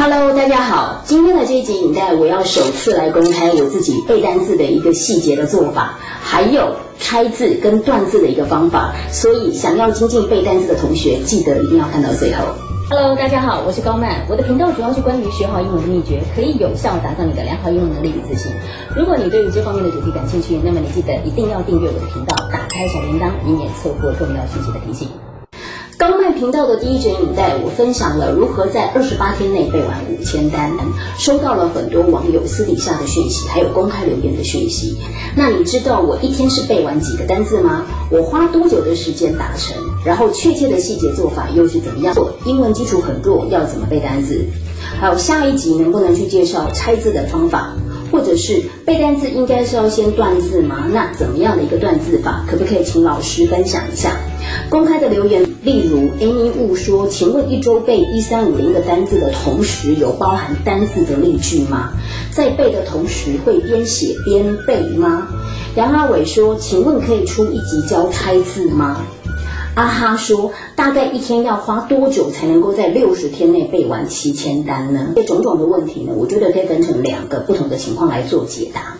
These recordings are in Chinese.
Hello，大家好，今天的这一集影带，我要首次来公开我自己背单字的一个细节的做法，还有拆字跟断字的一个方法。所以，想要精进背单字的同学，记得一定要看到最后。Hello，大家好，我是高曼，我的频道主要是关于学好英文的秘诀，可以有效打造你的良好英文能力与自信。如果你对于这方面的主题感兴趣，那么你记得一定要订阅我的频道，打开小铃铛，以免错过重要信息的提醒。刚麦频道的第一卷影带，我分享了如何在二十八天内背完五千单，收到了很多网友私底下的讯息，还有公开留言的讯息。那你知道我一天是背完几个单字吗？我花多久的时间达成？然后确切的细节做法又是怎么样？英文基础很弱，要怎么背单字？还有下一集能不能去介绍拆字的方法？或者是背单字应该是要先断字吗？那怎么样的一个断字法？可不可以请老师分享一下？公开的留言，例如 Amy 雾说：“请问一周背一三五零个单字的同时，有包含单字的例句吗？在背的同时会边写边背吗？”杨阿伟说：“请问可以出一集教拆字吗？”阿哈说：“大概一天要花多久才能够在六十天内背完七千单呢？”这种种的问题呢，我觉得可以分成两个不同的情况来做解答。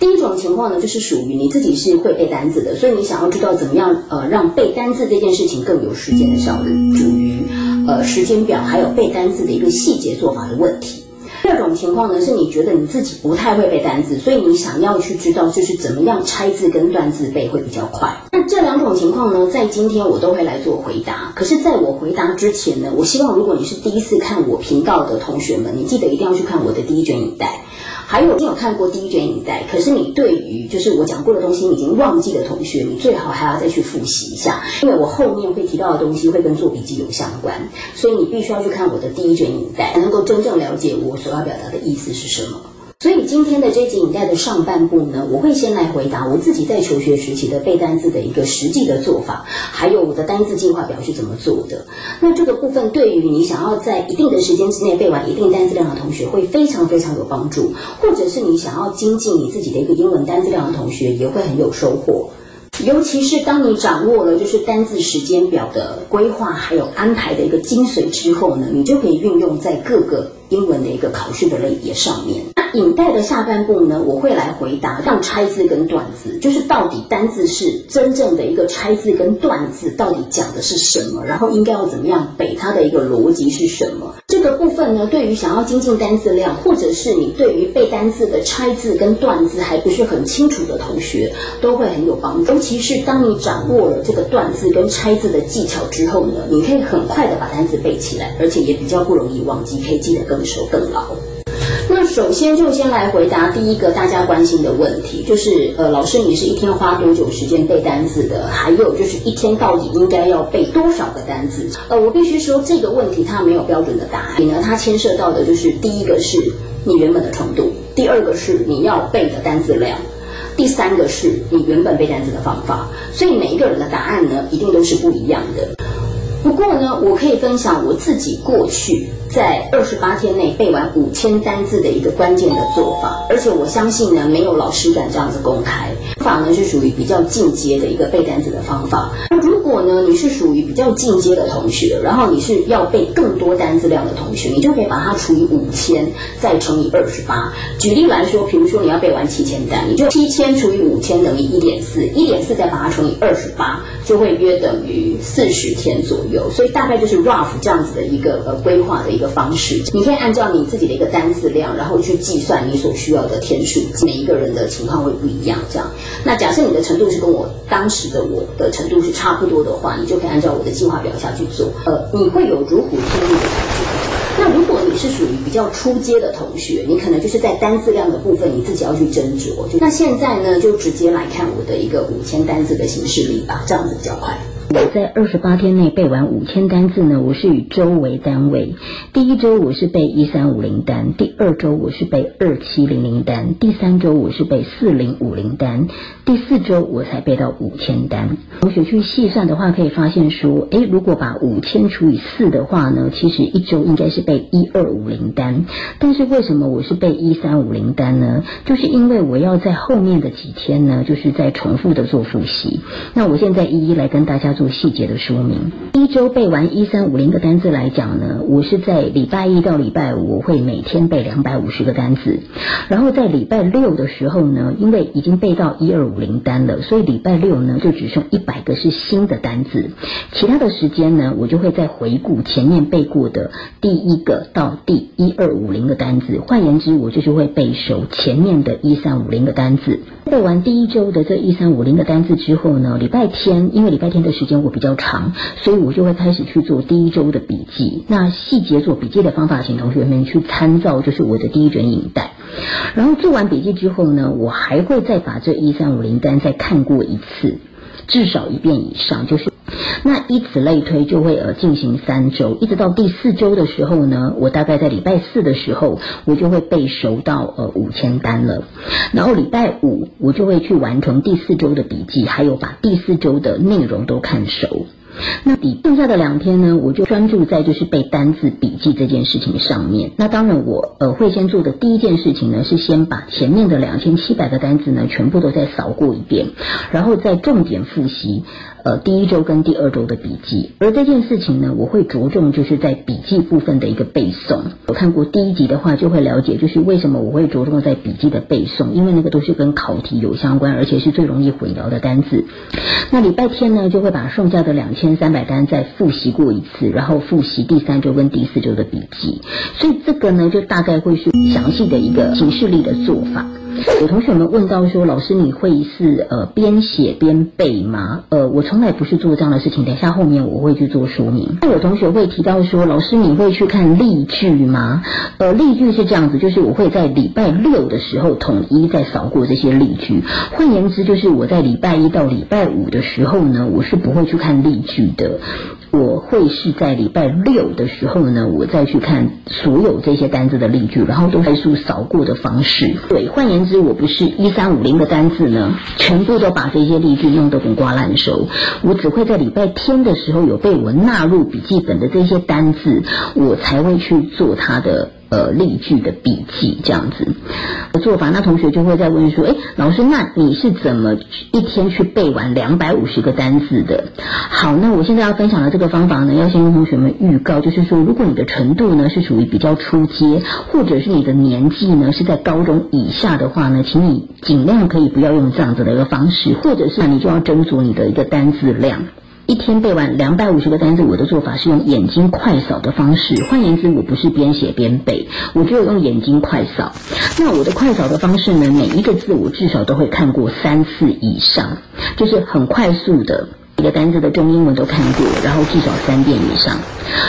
第一种情况呢，就是属于你自己是会背单字的，所以你想要知道怎么样呃让背单字这件事情更有时间的效率，属于呃时间表还有背单字的一个细节做法的问题。第二种情况呢，是你觉得你自己不太会背单字，所以你想要去知道就是怎么样拆字跟断字背会比较快。那这两种情况呢，在今天我都会来做回答。可是，在我回答之前呢，我希望如果你是第一次看我频道的同学们，你记得一定要去看我的第一卷影带。还有你有看过第一卷影带，可是你对于就是我讲过的东西你已经忘记的同学，你最好还要再去复习一下，因为我后面会提到的东西会跟做笔记有相关，所以你必须要去看我的第一卷影带，才能够真正了解我所要表达的意思是什么。所以今天的这集影带的上半部呢，我会先来回答我自己在求学时期的背单字的一个实际的做法，还有我的单字进化表是怎么做的。那这个部分对于你想要在一定的时间之内背完一定单字量的同学，会非常非常有帮助；或者是你想要精进你自己的一个英文单字量的同学，也会很有收获。尤其是当你掌握了就是单字时间表的规划还有安排的一个精髓之后呢，你就可以运用在各个英文的一个考试的类别上面。影带的下半部呢，我会来回答让拆字跟断字，就是到底单字是真正的一个拆字跟断字到底讲的是什么，然后应该要怎么样背它的一个逻辑是什么。这个部分呢，对于想要精进单字量，或者是你对于背单字的拆字跟断字还不是很清楚的同学，都会很有帮助。尤其是当你掌握了这个断字跟拆字的技巧之后呢，你可以很快的把单字背起来，而且也比较不容易忘记，可以记得更熟更牢。首先就先来回答第一个大家关心的问题，就是呃，老师你是一天花多久时间背单词的？还有就是一天到底应该要背多少个单词？呃，我必须说这个问题它没有标准的答案，你呢，它牵涉到的就是第一个是你原本的程度，第二个是你要背的单词量，第三个是你原本背单词的方法，所以每一个人的答案呢一定都是不一样的。不过呢，我可以分享我自己过去。在二十八天内背完五千单字的一个关键的做法，而且我相信呢，没有老师敢这样子公开。方法呢是属于比较进阶的一个背单词的方法。那如果呢你是属于比较进阶的同学，然后你是要背更多单字量的同学，你就可以把它除以五千，再乘以二十八。举例来说，比如说你要背完七千单，你就七千除以五千等于一点四，一点四再把它乘以二十八，就会约等于四十天左右。所以大概就是 rough 这样子的一个呃规划的一个。方式，你可以按照你自己的一个单字量，然后去计算你所需要的天数。每一个人的情况会不一样，这样。那假设你的程度是跟我当时的我的程度是差不多的话，你就可以按照我的计划表下去做。呃，你会有如虎添翼的感觉。那如果你是属于比较初阶的同学，你可能就是在单字量的部分你自己要去斟酌。那现在呢，就直接来看我的一个五千单字的形式力吧，这样子比较快。我在二十八天内背完五千单字呢，我是以周为单位。第一周我是背一三五零单，第二周我是背二七零零单，第三周我是背四零五零单，第四周我才背到五千单。同学去细算的话，可以发现说，诶，如果把五千除以四的话呢，其实一周应该是背一二五零单。但是为什么我是背一三五零单呢？就是因为我要在后面的几天呢，就是在重复的做复习。那我现在一一来跟大家做。细节的说明。一周背完一三五零个单字来讲呢，我是在礼拜一到礼拜五我会每天背两百五十个单字，然后在礼拜六的时候呢，因为已经背到一二五零单了，所以礼拜六呢就只剩一百个是新的单字，其他的时间呢，我就会再回顾前面背过的第一个到第一二五零个单字，换言之，我就是会背熟前面的一三五零个单字。背完第一周的这一三五零个单字之后呢，礼拜天因为礼拜天的时时间我比较长，所以我就会开始去做第一周的笔记。那细节做笔记的方法，请同学们去参照，就是我的第一卷影带。然后做完笔记之后呢，我还会再把这一三五零单再看过一次，至少一遍以上，就是。那以此类推，就会呃进行三周，一直到第四周的时候呢，我大概在礼拜四的时候，我就会背熟到呃五千单了。然后礼拜五，我就会去完成第四周的笔记，还有把第四周的内容都看熟。那底剩下的两天呢，我就专注在就是背单字笔记这件事情上面。那当然，我呃会先做的第一件事情呢，是先把前面的两千七百个单字呢，全部都再扫过一遍，然后再重点复习。呃，第一周跟第二周的笔记，而这件事情呢，我会着重就是在笔记部分的一个背诵。我看过第一集的话，就会了解，就是为什么我会着重在笔记的背诵，因为那个都是跟考题有相关，而且是最容易混淆的单字。那礼拜天呢，就会把剩下的两千三百单再复习过一次，然后复习第三周跟第四周的笔记。所以这个呢，就大概会是详细的一个形式力的做法。有同学们问到说：“老师，你会是呃边写边背吗？”呃，我从来不是做这样的事情。等下后面我会去做说明。那有同学会提到说：“老师，你会去看例句吗？”呃，例句是这样子，就是我会在礼拜六的时候统一再扫过这些例句。换言之，就是我在礼拜一到礼拜五的时候呢，我是不会去看例句的。我会是在礼拜六的时候呢，我再去看所有这些单字的例句，然后都快速扫过的方式。对，换言之，我不是一三五零的单字呢，全部都把这些例句弄得滚瓜烂熟。我只会在礼拜天的时候有被我纳入笔记本的这些单字，我才会去做它的。呃，例句的笔记这样子的做法，那同学就会在问说：，哎，老师，那你是怎么一天去背完两百五十个单字的？好，那我现在要分享的这个方法呢，要先跟同学们预告，就是说，如果你的程度呢是属于比较初阶，或者是你的年纪呢是在高中以下的话呢，请你尽量可以不要用这样子的一个方式，或者是你就要斟酌你的一个单字量。一天背完两百五十个单词，我的做法是用眼睛快扫的方式。换言之，我不是边写边背，我只有用眼睛快扫。那我的快扫的方式呢？每一个字我至少都会看过三次以上，就是很快速的。一个单字的中英文都看过，然后至少三遍以上。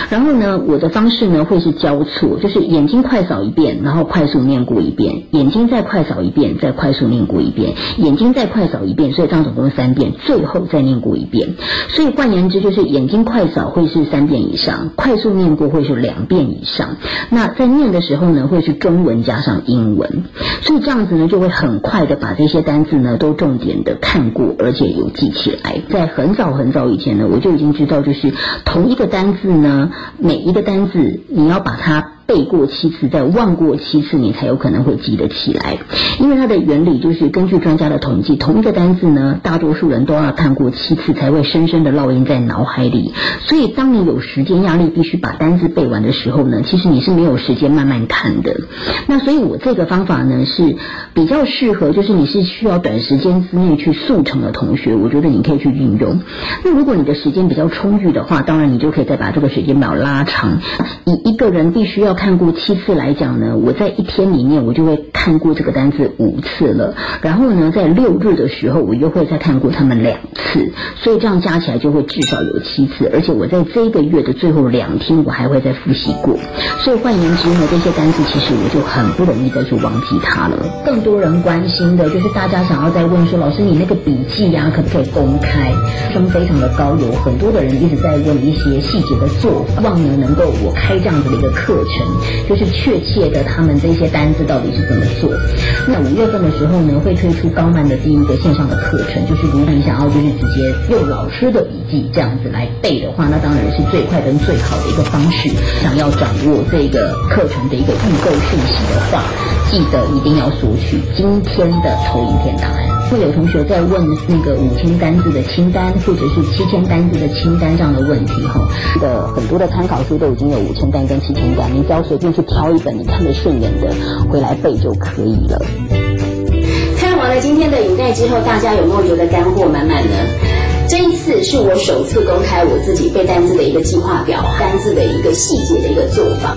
然后呢，我的方式呢会是交错，就是眼睛快扫一遍，然后快速念过一遍，眼睛再快扫一遍，再快速念过一遍，眼睛再快扫一遍，所以这样总共三遍，最后再念过一遍。所以换言之，就是眼睛快扫会是三遍以上，快速念过会是两遍以上。那在念的时候呢，会是中文加上英文，所以这样子呢就会很快的把这些单字呢都重点的看过，而且有记起来，在很。早很早以前呢，我就已经知道，就是同一个单字呢，每一个单字你要把它。背过七次，再忘过七次，你才有可能会记得起来。因为它的原理就是，根据专家的统计，同一个单字呢，大多数人都要看过七次，才会深深的烙印在脑海里。所以，当你有时间压力，必须把单字背完的时候呢，其实你是没有时间慢慢看的。那所以，我这个方法呢，是比较适合，就是你是需要短时间之内去速成的同学，我觉得你可以去运用。那如果你的时间比较充裕的话，当然你就可以再把这个时间表拉长。以一个人必须要看过七次来讲呢，我在一天里面我就会看过这个单词五次了。然后呢，在六日的时候，我又会再看过他们两次，所以这样加起来就会至少有七次。而且我在这个月的最后两天，我还会再复习过。所以换言之呢，这些单词其实我就很不容易再去忘记它了。更多人关心的就是大家想要再问说，老师你那个笔记呀，可不可以公开？声非常的高，有很多的人一直在问一些细节的做法，望呢能够我开这样子的一个课程。就是确切的，他们这些单子到底是怎么做？那五月份的时候呢，会推出高曼的第一个线上的课程。就是如果你想要就是直接用老师的笔记这样子来背的话，那当然是最快跟最好的一个方式。想要掌握这个课程的一个预购讯息的话，记得一定要索取今天的投影片答案。会有同学在问那个五千单字的清单，或者是七千单字的清单这样的问题哈。的很多的参考书都已经有五千单跟七千单，你只要随便去挑一本你看得顺眼的回来背就可以了。看完了今天的影带之后，大家有没有觉得干货满满呢？这一次是我首次公开我自己背单字的一个计划表，单字的一个细节的一个做法。